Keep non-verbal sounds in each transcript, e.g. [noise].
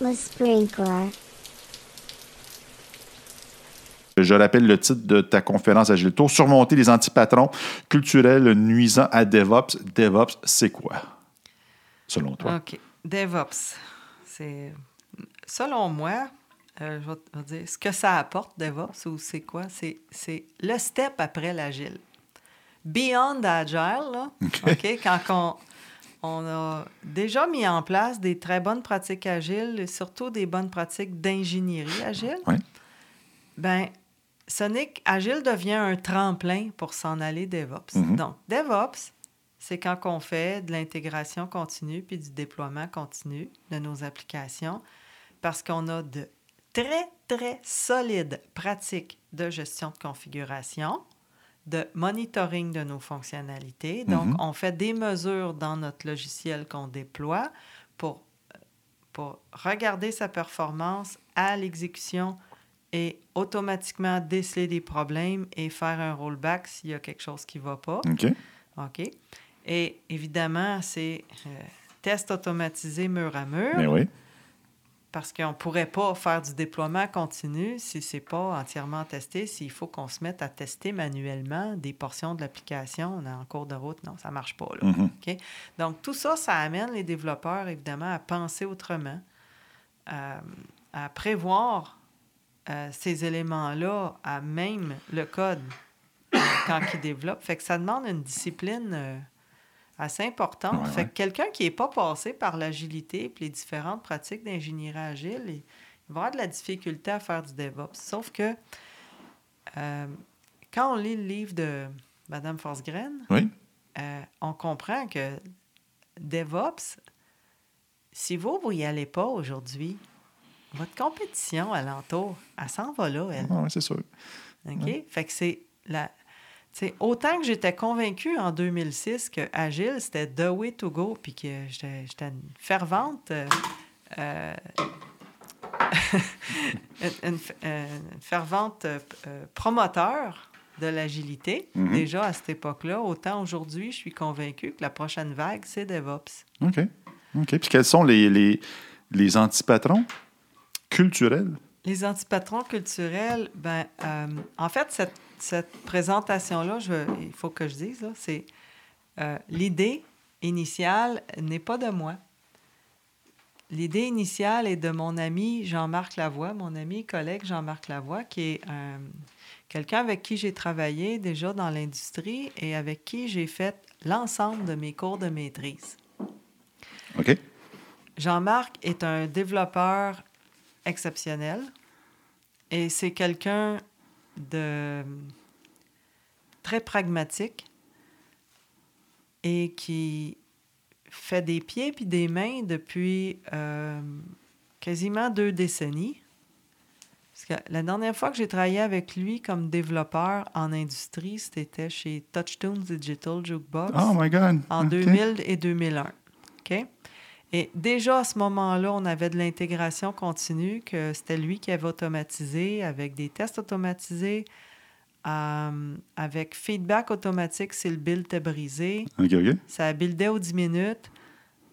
Christmas sprinkler. Je rappelle le titre de ta conférence Agile Tour, Surmonter les antipatrons culturels nuisants à DevOps. DevOps, c'est quoi, selon toi? OK. DevOps, c'est... Selon moi, euh, je vais te dire, ce que ça apporte, DevOps, ou c'est quoi? C'est, c'est le step après l'Agile. Beyond Agile, là, OK, quand on, on a déjà mis en place des très bonnes pratiques agiles, et surtout des bonnes pratiques d'ingénierie agile, Oui. ben, Sonic Agile devient un tremplin pour s'en aller DevOps. Mhm. Donc, DevOps, c'est quand on fait de l'intégration continue puis du déploiement continu de nos applications parce qu'on a de très, très solides pratiques de gestion de configuration, de monitoring de nos fonctionnalités. Donc, Mhm. on fait des mesures dans notre logiciel qu'on déploie pour, pour regarder sa performance à l'exécution et automatiquement déceler des problèmes et faire un rollback s'il y a quelque chose qui ne va pas. OK. OK? Et évidemment, c'est euh, test automatisé mur à mur Mais oui. Parce qu'on ne pourrait pas faire du déploiement continu si ce n'est pas entièrement testé, s'il faut qu'on se mette à tester manuellement des portions de l'application on est en cours de route. Non, ça ne marche pas. Là. Mhm. OK? Donc, tout ça, ça amène les développeurs, évidemment, à penser autrement, à, à prévoir euh, ces éléments-là à même le code euh, quand ils développent. Fait que ça demande une discipline euh, assez importante. Ouais, fait ouais. que quelqu'un qui n'est pas passé par l'agilité et les différentes pratiques d'ingénierie agile, il, il va avoir de la difficulté à faire du DevOps. Sauf que euh, quand on lit le livre de Mme Forsgren, Oui. euh, on comprend que DevOps, si vous, vous n'y allez pas aujourd'hui, votre compétition alentour, elle s'en va là, elle. Ah, c'est sûr. OK? Fait que c'est la. Tu sais, autant que j'étais convaincue en 2006 que Agile, c'était the way to go, puis que j'étais une fervente. euh, euh, [laughs] une, une f- euh, une fervente euh, promoteur de l'agilité, Mhm. déjà à cette époque-là, autant aujourd'hui, je suis convaincue que la prochaine vague, c'est DevOps. OK. OK. Puis quels sont les, les, les antipatrons culturels? Les antipatrons culturels, ben, euh, en fait, cette, cette présentation-là, il faut que je dise, c'est euh, l'idée initiale n'est pas de moi. L'idée initiale est de mon ami Jean-Marc Lavoie, mon ami et collègue Jean-Marc Lavoie, qui est euh, quelqu'un avec qui j'ai travaillé déjà dans l'industrie et avec qui j'ai fait l'ensemble de mes cours de maîtrise. OK. Jean-Marc est un développeur exceptionnel et c'est quelqu'un de très pragmatique et qui fait des pieds puis des mains depuis euh, quasiment deux décennies. Parce que la dernière fois que j'ai travaillé avec lui comme développeur en industrie, c'était chez Touchstone Digital Jukebox Oh my God. en OK. 2000 et 2001. OK? Et déjà à ce moment-là, on avait de l'intégration continue, que c'était lui qui avait automatisé avec des tests automatisés, euh, avec feedback automatique si le build était brisé. OK, OK. Ça buildait aux 10 minutes.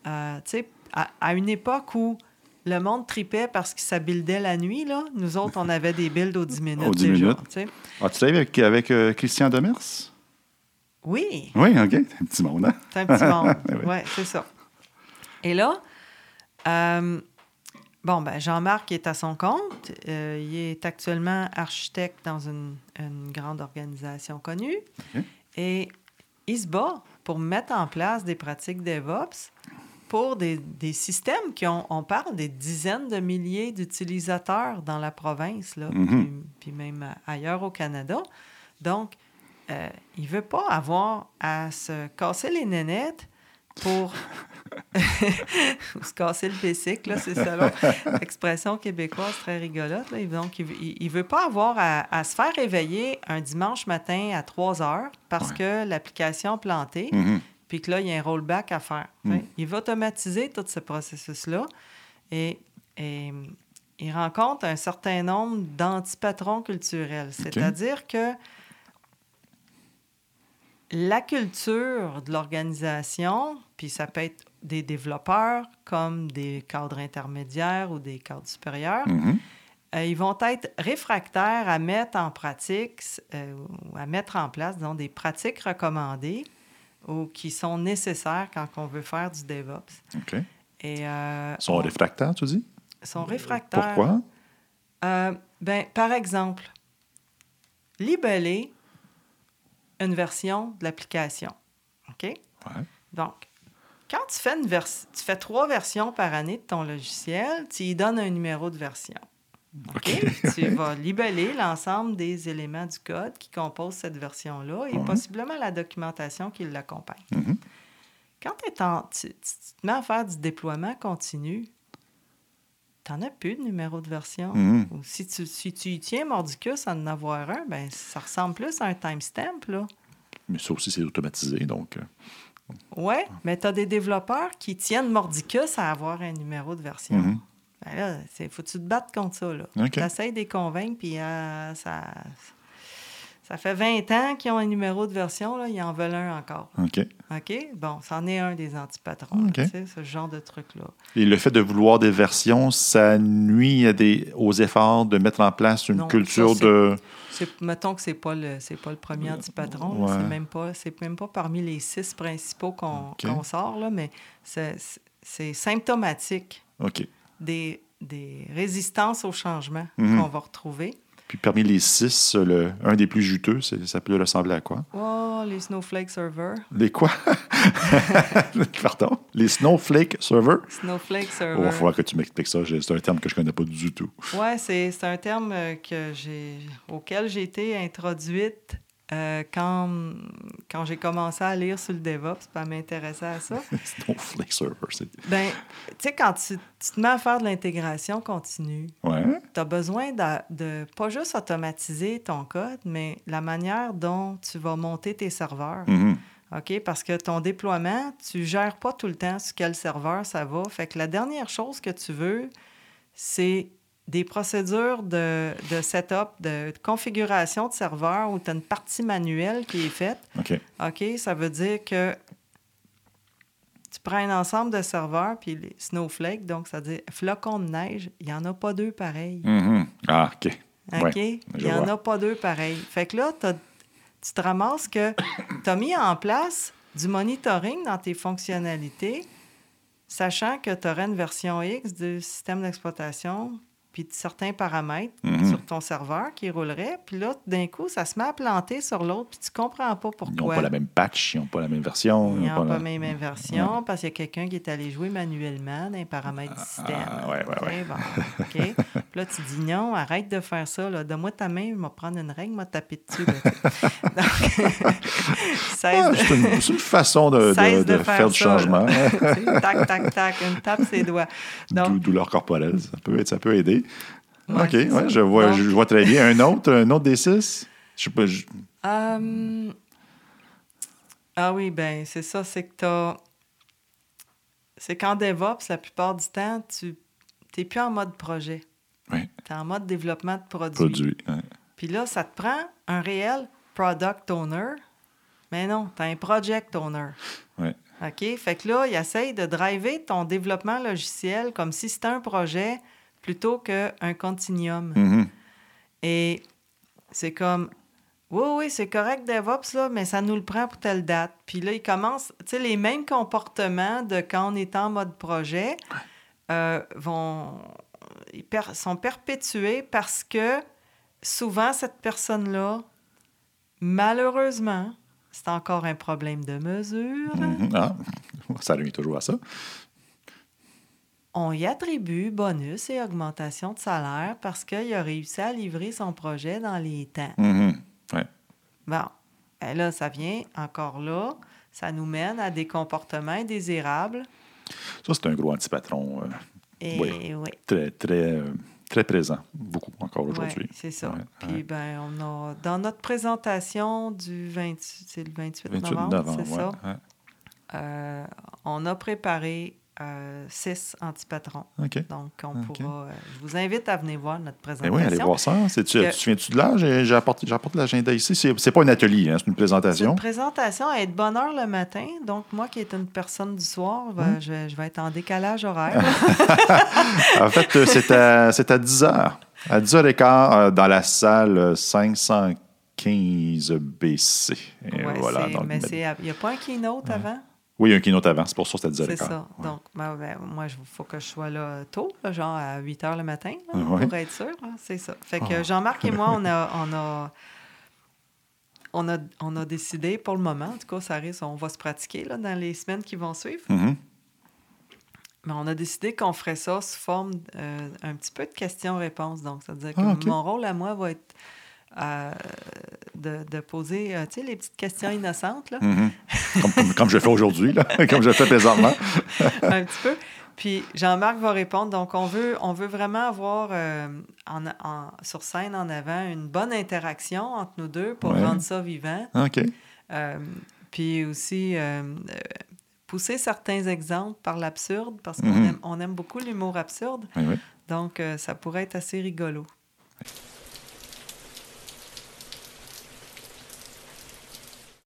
Euh, tu sais, à, à une époque où le monde tripait parce que ça buildait la nuit, là, nous autres, on avait des builds aux 10 [laughs] minutes. Aux 10 déjà, minutes. tu. Ah, tu avec, avec euh, Christian Demers? Oui, Oui, OK. Un petit monde, hein? C'est un petit monde. [laughs] Oui. Oui, c'est ça. Et là, euh, bon, ben Jean-Marc est à son compte. Euh, il est actuellement architecte dans une, une grande organisation connue. Et il se bat pour mettre en place des pratiques DevOps pour des, des systèmes qui ont, on parle des dizaines de milliers d'utilisateurs dans la province, là, Mhm. puis, puis même ailleurs au Canada. Donc, euh, il ne veut pas avoir à se casser les nénettes pour ou [laughs] se casser le là, c'est ça, là. [laughs] Expression québécoise très rigolote. Là. Donc, il ne veut pas avoir à, à se faire réveiller un dimanche matin à 3 heures parce que l'application a planté, Mhm. puis que là, il y a un rollback à faire. Mm. Il va automatiser tout ce processus-là et, et il rencontre un certain nombre d'antipatrons culturels. C'est-à-dire que la culture de l'organisation, puis ça peut être des développeurs comme des cadres intermédiaires ou des cadres supérieurs, Mhm. euh, ils vont être réfractaires à mettre en pratique euh, ou à mettre en place disons, des pratiques recommandées ou qui sont nécessaires quand on veut faire du DevOps. OK. Et, euh, Ils sont on- réfractaires, tu dis? sont réfractaires. Pourquoi? Euh, ben, par exemple, libeller une version de l'application. OK? Ouais. Donc, quand tu fais, une vers- tu fais trois versions par année de ton logiciel, tu y donnes un numéro de version. OK? tu [laughs] vas libeller l'ensemble des éléments du code qui composent cette version-là et possiblement la documentation qui l'accompagne. Mhm. Quand t'es en- tu, tu- tu te mets à faire du déploiement continu, tu n'en as plus de numéro de version. Mhm. Ou si tu, si tu y tiens mordicus à en avoir un, ben, ça ressemble plus à un timestamp. Là. Mais ça aussi, c'est automatisé, donc... euh, Ouais, mais tu as des développeurs qui tiennent mordicus à avoir un numéro de version. Mhm. Ben là, il faut que tu te battes contre ça. Là. Tu essaies de les convaincre, puis euh, ça, ça fait 20 ans qu'ils ont un numéro de version, là, ils en veulent un encore. OK. OK? Bon, c'en est un des antipatrons, là, OK. tu sais, ce genre de truc-là. Et le fait de vouloir des versions, ça nuit à des, aux efforts de mettre en place une Non, culture ça, de... Mettons que c'est pas le pas le premier antipatron. là. Ouais. C'est même pas même pas parmi les six principaux qu'on sort là, mais c'est symptomatique des, des résistances au changement Mhm. qu'on va retrouver. Puis parmi les six, le, un des plus juteux, ça peut ressembler à quoi? Oh, les Snowflake Server. Les quoi? [laughs] Pardon? Les Snowflake Server? Snowflake Il Server. va falloir que tu m'expliques ça. C'est un terme que je connais pas du tout. Ouais, c'est un terme euh, que j'ai auquel j'ai été introduite euh, quand, quand j'ai commencé à lire sur le DevOps, à m'intéresser à ça. [laughs] Snowflake Server, c'est... Ben, tu sais, quand tu, te mets à faire de l'intégration continue, Ouais. tu as besoin de, de pas juste automatiser ton code, mais la manière dont tu vas monter tes serveurs. Mhm. OK? Parce que ton déploiement, tu gères pas tout le temps sur quel serveur ça va. Fait que la dernière chose que tu veux, c'est des procédures de, de setup, de configuration de serveur où tu as une partie manuelle qui est faite. OK. OK? Ça veut dire que tu prends un ensemble de serveurs, puis les Snowflake, donc ça veut dire flocons de neige, il n'y en a pas deux pareils. Mhm. Ah, OK. OK? Ouais, il n'y en vois. a pas deux pareils. Fait que là, tu te ramasses que tu as mis en place du monitoring dans tes fonctionnalités, sachant que tu aurais une version X du système d'exploitation, puis de certains paramètres Mhm. sur ton serveur qui rouleraient. Puis là, d'un coup, ça se met à planter sur l'autre, puis tu comprends pas Ils n'ont pourquoi. pas la même patch, ils n'ont pas la même version. Ils n'ont ont pas la- même inversion parce qu'il y a quelqu'un qui est allé jouer manuellement dans les paramètres du système. Ah, ouais, ouais, ouais. Bon, OK. [laughs] Puis là, tu dis non, arrête de faire ça. Donne-moi ta main, je vais prendre une règle, je vais taper dessus. là. [laughs] Donc, [laughs] Ah, de- c'est une, façon de, de faire, du ça, changement. Tac, tac, tac, une tape ses doigts. Dou- Donc, douleur corporelle, ça peut, être- ça peut aider. Ouais, OK, ouais, je, vois, je vois très bien. Un autre, un autre des six? Je sais pas. je- Euh, Ah oui, ben c'est ça, c'est que t'as... C'est qu'en DevOps, la plupart du temps, tu n'es plus en mode projet. Ouais. Tu es en mode développement de produit. Produit. Puis là, ça te prend un réel product owner. Mais non, tu as un project owner. OK? Fait que là, il essaye de driver ton développement logiciel comme si c'était un projet plutôt qu'un continuum. Mhm. Et c'est comme, oui, oui, c'est correct DevOps, là, mais ça nous le prend pour telle date. Puis là, il commence, tu sais, les mêmes comportements de quand on est en mode projet euh, vont, ils per- sont perpétués parce que souvent, cette personne-là, malheureusement, c'est encore un problème de mesure. Mhm. Ah, [laughs] ça revient toujours à ça. On y attribue bonus et augmentation de salaire parce qu'il a réussi à livrer son projet dans les temps. Ouais. Bon, ben là, ça vient encore là. Ça nous mène à des comportements indésirables. Ça, c'est un gros antipatron euh, Et Oui. oui, très, très, euh, très présent. Beaucoup encore ouais, aujourd'hui. c'est ça. Ouais, Puis, ouais. ben, on a, dans notre présentation du 28, c'est le 28, 28 novembre, novembre, c'est ouais, ça, ouais. euh, on a préparé euh, six antipatrons. OK. Donc, on pourra. euh, je vous invite à venir voir notre Ben présentation. oui, allez voir ça. Que- Tu te souviens-tu de? J'ai- J'apporte, j'apporte l'agenda ici. C'est, c'est pas un atelier, hein, c'est une présentation. une présentation à être bonne heure le matin. Donc, moi qui est une personne du soir, ben, Hum. je, vais- je vais être en décalage horaire. [laughs] En fait, euh, c'est à, c'est à 10 h. À 10 h 15 dans la salle 515 BC. Ouais, voilà. donc, mais il n'y a pas un keynote avant? Oui, il y a un keynote avant. C'est pour ça que à 10 h C'est 15 ça. Donc, ben, ben, moi, il faut que je sois là tôt, là, genre à 8 heures le matin, là, Ouais. pour être sûr. c'est ça. Fait que Ah. Jean-Marc et moi, on a, [laughs] on a, on a, on a décidé pour le moment, en tout cas, ça risque, on va se pratiquer là, dans les semaines qui vont suivre. Mhm. Mais on a décidé qu'on ferait ça sous forme euh, un petit peu de questions-réponses. Donc, ça veut dire que Ah, mon rôle à moi va être euh, de, de poser, euh, tu sais, les petites questions innocentes, là, Mhm. comme, comme, comme je fais aujourd'hui, [laughs] comme je fais présentement. un petit peu. Puis Jean-Marc va répondre. Donc, on veut, on veut vraiment avoir euh, en, en- sur scène en avant une bonne interaction entre nous deux pour Ouais. rendre ça vivant. OK. Euh, puis aussi euh, pousser certains exemples par l'absurde parce qu'on Mhm. aime, on aime beaucoup l'humour absurde. Oui, oui. Donc, ça pourrait être assez rigolo.